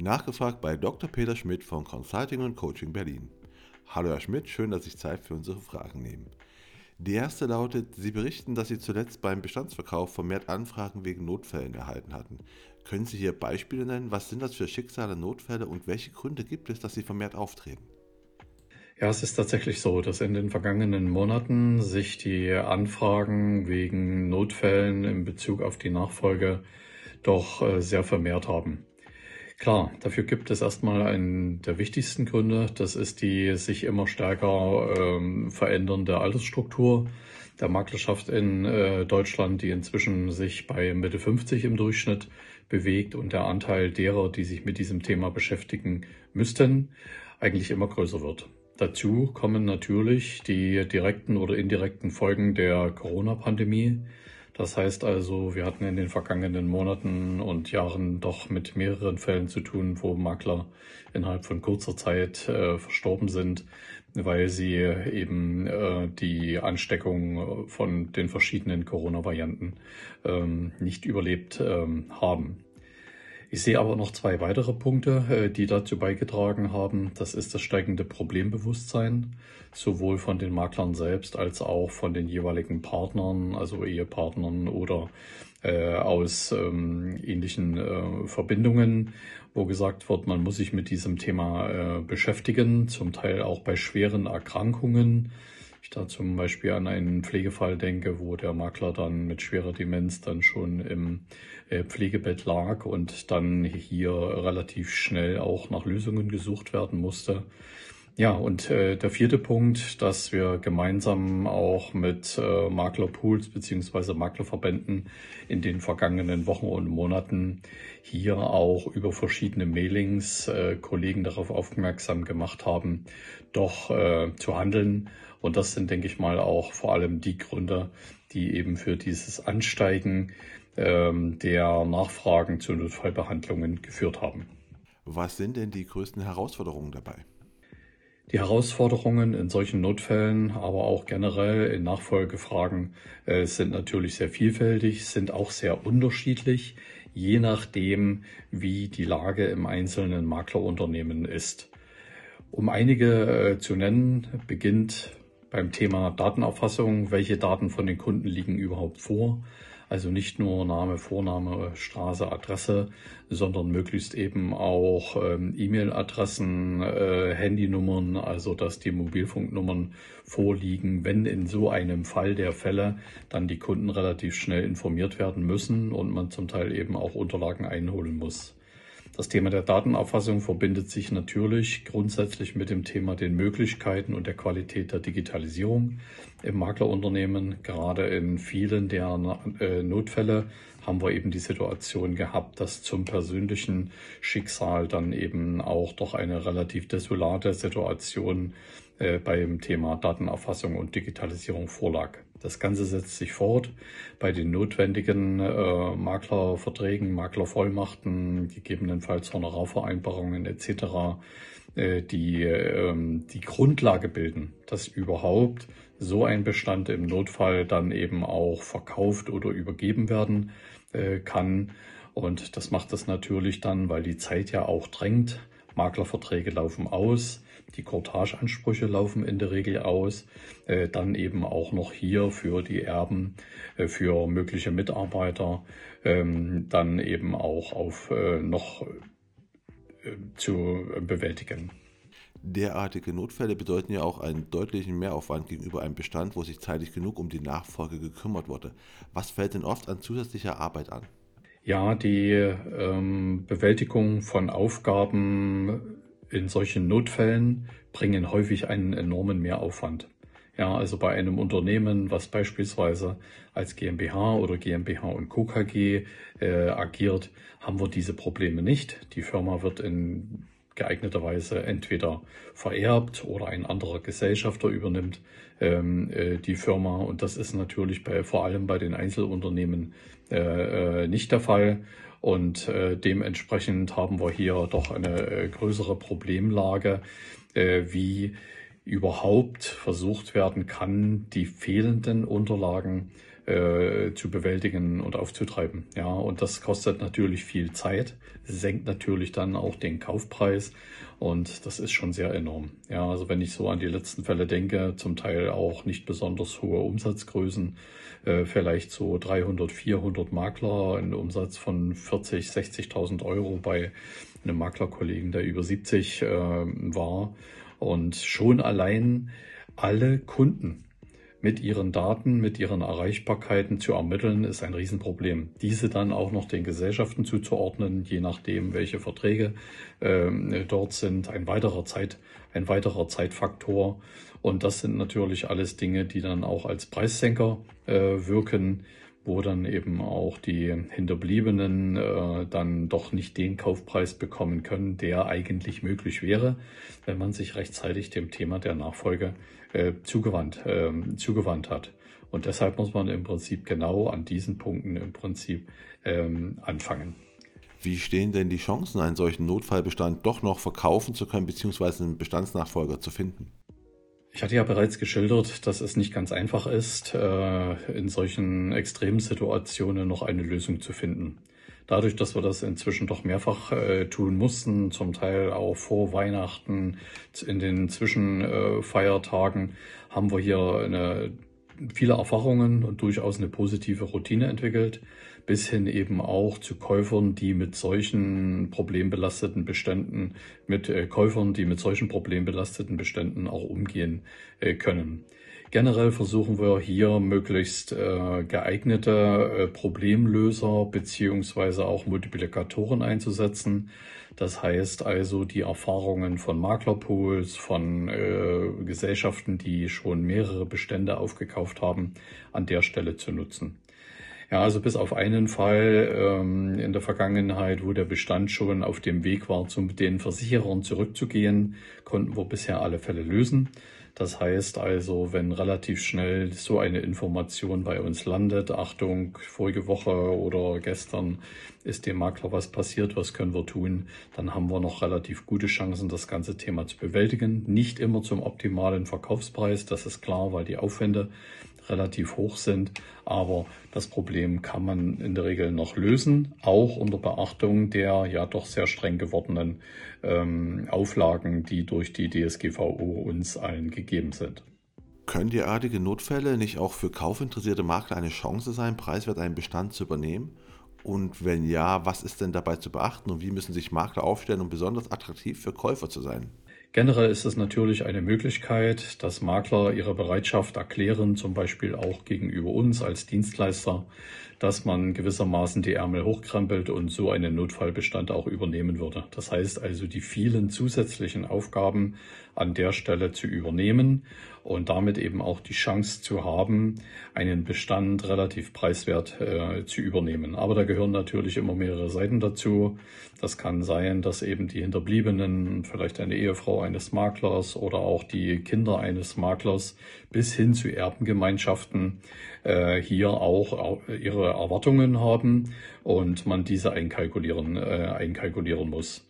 Nachgefragt bei Dr. Peter Schmidt von Consulting und Coaching Berlin. Hallo Herr Schmidt, schön, dass Sie Zeit für unsere Fragen nehmen. Die erste lautet, Sie berichten, dass Sie zuletzt beim Bestandsverkauf vermehrt Anfragen wegen Notfällen erhalten hatten. Können Sie hier Beispiele nennen? Was sind das für Schicksale, Notfälle und welche Gründe gibt es, dass sie vermehrt auftreten? Ja, es ist tatsächlich so, dass in den vergangenen Monaten sich die Anfragen wegen Notfällen in Bezug auf die Nachfolge doch äh, sehr vermehrt haben. Klar, dafür gibt es erstmal einen der wichtigsten Gründe. Das ist die sich immer stärker ähm, verändernde Altersstruktur der Maklerschaft in äh, Deutschland, die inzwischen sich bei Mitte 50 im Durchschnitt bewegt und der Anteil derer, die sich mit diesem Thema beschäftigen müssten, eigentlich immer größer wird. Dazu kommen natürlich die direkten oder indirekten Folgen der Corona-Pandemie. Das heißt also, wir hatten in den vergangenen Monaten und Jahren doch mit mehreren Fällen zu tun, wo Makler innerhalb von kurzer Zeit äh, verstorben sind, weil sie eben äh, die Ansteckung von den verschiedenen Corona-Varianten ähm, nicht überlebt ähm, haben. Ich sehe aber noch zwei weitere Punkte, äh, die dazu beigetragen haben. Das ist das steigende Problembewusstsein, sowohl von den Maklern selbst als auch von den jeweiligen Partnern, also Ehepartnern oder äh, aus ähm, ähnlichen äh, Verbindungen, wo gesagt wird, man muss sich mit diesem Thema äh, beschäftigen, zum Teil auch bei schweren Erkrankungen ich da zum Beispiel an einen Pflegefall denke, wo der Makler dann mit schwerer Demenz dann schon im äh, Pflegebett lag und dann hier relativ schnell auch nach Lösungen gesucht werden musste. Ja, und äh, der vierte Punkt, dass wir gemeinsam auch mit äh, Maklerpools beziehungsweise Maklerverbänden in den vergangenen Wochen und Monaten hier auch über verschiedene Mailings äh, Kollegen darauf aufmerksam gemacht haben, doch äh, zu handeln. Und das sind, denke ich mal, auch vor allem die Gründe, die eben für dieses Ansteigen ähm, der Nachfragen zu Notfallbehandlungen geführt haben. Was sind denn die größten Herausforderungen dabei? Die Herausforderungen in solchen Notfällen, aber auch generell in Nachfolgefragen äh, sind natürlich sehr vielfältig, sind auch sehr unterschiedlich, je nachdem, wie die Lage im einzelnen Maklerunternehmen ist. Um einige äh, zu nennen, beginnt beim Thema Datenerfassung, welche Daten von den Kunden liegen überhaupt vor. Also nicht nur Name, Vorname, Straße, Adresse, sondern möglichst eben auch ähm, E-Mail-Adressen, äh, Handynummern, also dass die Mobilfunknummern vorliegen, wenn in so einem Fall der Fälle dann die Kunden relativ schnell informiert werden müssen und man zum Teil eben auch Unterlagen einholen muss. Das Thema der Datenauffassung verbindet sich natürlich grundsätzlich mit dem Thema den Möglichkeiten und der Qualität der Digitalisierung im Maklerunternehmen. Gerade in vielen der äh, Notfälle haben wir eben die Situation gehabt, dass zum persönlichen Schicksal dann eben auch doch eine relativ desolate Situation äh, beim Thema Datenerfassung und Digitalisierung vorlag. Das Ganze setzt sich fort bei den notwendigen äh, Maklerverträgen, Maklervollmachten, gegebenenfalls Honorarvereinbarungen etc., äh, die ähm, die Grundlage bilden, dass überhaupt so ein Bestand im Notfall dann eben auch verkauft oder übergeben werden äh, kann. Und das macht es natürlich dann, weil die Zeit ja auch drängt. Maklerverträge laufen aus die Cortage-Ansprüche laufen in der Regel aus. Äh, dann eben auch noch hier für die Erben, äh, für mögliche Mitarbeiter, ähm, dann eben auch auf äh, noch zu bewältigen. Derartige Notfälle bedeuten ja auch einen deutlichen Mehraufwand gegenüber einem Bestand, wo sich zeitig genug um die Nachfolge gekümmert wurde. Was fällt denn oft an zusätzlicher Arbeit an? Ja, die ähm, Bewältigung von Aufgaben in solchen Notfällen bringen häufig einen enormen Mehraufwand. Ja, also bei einem Unternehmen, was beispielsweise als GmbH oder GmbH und Co. KG äh, agiert, haben wir diese Probleme nicht. Die Firma wird in geeigneter Weise entweder vererbt oder ein anderer Gesellschafter übernimmt ähm, äh, die Firma. Und das ist natürlich bei, vor allem bei den Einzelunternehmen äh, äh, nicht der Fall. Und äh, dementsprechend haben wir hier doch eine äh, größere Problemlage, äh, wie überhaupt versucht werden kann, die fehlenden Unterlagen äh, zu bewältigen und aufzutreiben. Ja, und das kostet natürlich viel Zeit, senkt natürlich dann auch den Kaufpreis und das ist schon sehr enorm. Ja, also wenn ich so an die letzten Fälle denke, zum Teil auch nicht besonders hohe Umsatzgrößen, äh, vielleicht so 300, 400 Makler, ein Umsatz von 40, 60.000 Euro bei einem Maklerkollegen, der über 70 äh, war und schon allein alle Kunden mit ihren Daten, mit ihren Erreichbarkeiten zu ermitteln, ist ein Riesenproblem. Diese dann auch noch den Gesellschaften zuzuordnen, je nachdem, welche Verträge äh, dort sind, ein weiterer Zeit, ein weiterer Zeitfaktor. Und das sind natürlich alles Dinge, die dann auch als Preissenker äh, wirken wo dann eben auch die Hinterbliebenen äh, dann doch nicht den Kaufpreis bekommen können, der eigentlich möglich wäre, wenn man sich rechtzeitig dem Thema der Nachfolge äh, zugewandt, äh, zugewandt hat. Und deshalb muss man im Prinzip genau an diesen Punkten im Prinzip ähm, anfangen. Wie stehen denn die Chancen, einen solchen Notfallbestand doch noch verkaufen zu können, beziehungsweise einen Bestandsnachfolger zu finden? Ich hatte ja bereits geschildert, dass es nicht ganz einfach ist, äh, in solchen extremen Situationen noch eine Lösung zu finden. Dadurch, dass wir das inzwischen doch mehrfach äh, tun mussten, zum Teil auch vor Weihnachten, in den Zwischenfeiertagen, haben wir hier eine, viele Erfahrungen und durchaus eine positive Routine entwickelt bis hin eben auch zu Käufern, die mit solchen problembelasteten Beständen, mit äh, Käufern, die mit solchen problembelasteten Beständen auch umgehen äh, können. Generell versuchen wir hier möglichst äh, geeignete Problemlöser beziehungsweise auch Multiplikatoren einzusetzen. Das heißt also die Erfahrungen von Maklerpools, von Gesellschaften, die schon mehrere Bestände aufgekauft haben, an der Stelle zu nutzen. Ja, also bis auf einen Fall ähm, in der Vergangenheit, wo der Bestand schon auf dem Weg war, zu den Versicherern zurückzugehen, konnten wir bisher alle Fälle lösen. Das heißt also, wenn relativ schnell so eine Information bei uns landet, Achtung, vorige Woche oder gestern ist dem Makler was passiert, was können wir tun, dann haben wir noch relativ gute Chancen, das ganze Thema zu bewältigen. Nicht immer zum optimalen Verkaufspreis, das ist klar, weil die Aufwände relativ hoch sind. Aber das Problem kann man in der Regel noch lösen, auch unter Beachtung der ja doch sehr streng gewordenen ähm, Auflagen, die durch die DSGVO uns allen gegeben sind. Können derartige Notfälle nicht auch für kaufinteressierte Makler eine Chance sein, preiswert einen Bestand zu übernehmen? Und wenn ja, was ist denn dabei zu beachten und wie müssen sich Makler aufstellen, um besonders attraktiv für Käufer zu sein? Generell ist es natürlich eine Möglichkeit, dass Makler ihre Bereitschaft erklären, zum Beispiel auch gegenüber uns als Dienstleister, dass man gewissermaßen die Ärmel hochkrempelt und so einen Notfallbestand auch übernehmen würde. Das heißt also, die vielen zusätzlichen Aufgaben an der Stelle zu übernehmen und damit eben auch die Chance zu haben, einen Bestand relativ preiswert äh, zu übernehmen. Aber da gehören natürlich immer mehrere Seiten dazu. Das kann sein, dass eben die Hinterbliebenen, vielleicht eine Ehefrau eines Maklers oder auch die Kinder eines Maklers bis hin zu Erbengemeinschaften äh, hier auch ihre Erwartungen haben und man diese einkalkulieren, äh, einkalkulieren muss.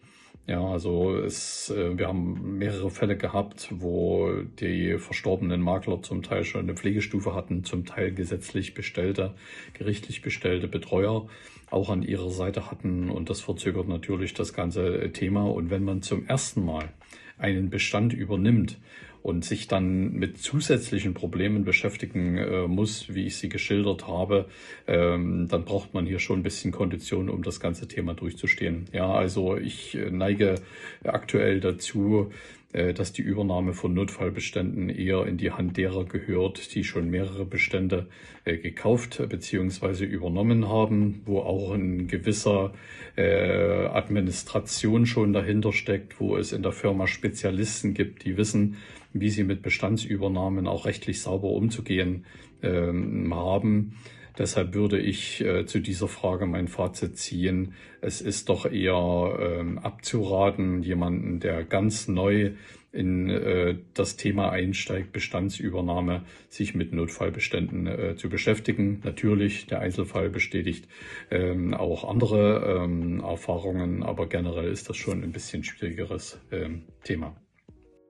Ja, also es, äh, wir haben mehrere Fälle gehabt, wo die verstorbenen Makler zum Teil schon eine Pflegestufe hatten, zum Teil gesetzlich bestellte, gerichtlich bestellte Betreuer auch an ihrer Seite hatten und das verzögert natürlich das ganze Thema. Und wenn man zum ersten Mal einen Bestand übernimmt und sich dann mit zusätzlichen Problemen beschäftigen äh, muss, wie ich sie geschildert habe, ähm, dann braucht man hier schon ein bisschen Kondition, um das ganze Thema durchzustehen. Ja, also ich äh, neige aktuell dazu, dass die Übernahme von Notfallbeständen eher in die Hand derer gehört, die schon mehrere Bestände äh, gekauft bzw. übernommen haben, wo auch ein gewisser äh, Administration schon dahinter steckt, wo es in der Firma Spezialisten gibt, die wissen, wie sie mit Bestandsübernahmen auch rechtlich sauber umzugehen ähm, haben. Deshalb würde ich äh, zu dieser Frage mein Fazit ziehen. Es ist doch eher ähm, abzuraten, jemanden, der ganz neu in äh, das Thema einsteigt, Bestandsübernahme, sich mit Notfallbeständen äh, zu beschäftigen. Natürlich, der Einzelfall bestätigt ähm, auch andere ähm, Erfahrungen, aber generell ist das schon ein bisschen schwierigeres ähm, Thema.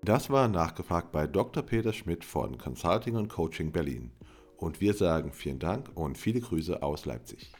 Das war nachgefragt bei Dr. Peter Schmidt von Consulting und Coaching Berlin. Und wir sagen vielen Dank und viele Grüße aus Leipzig.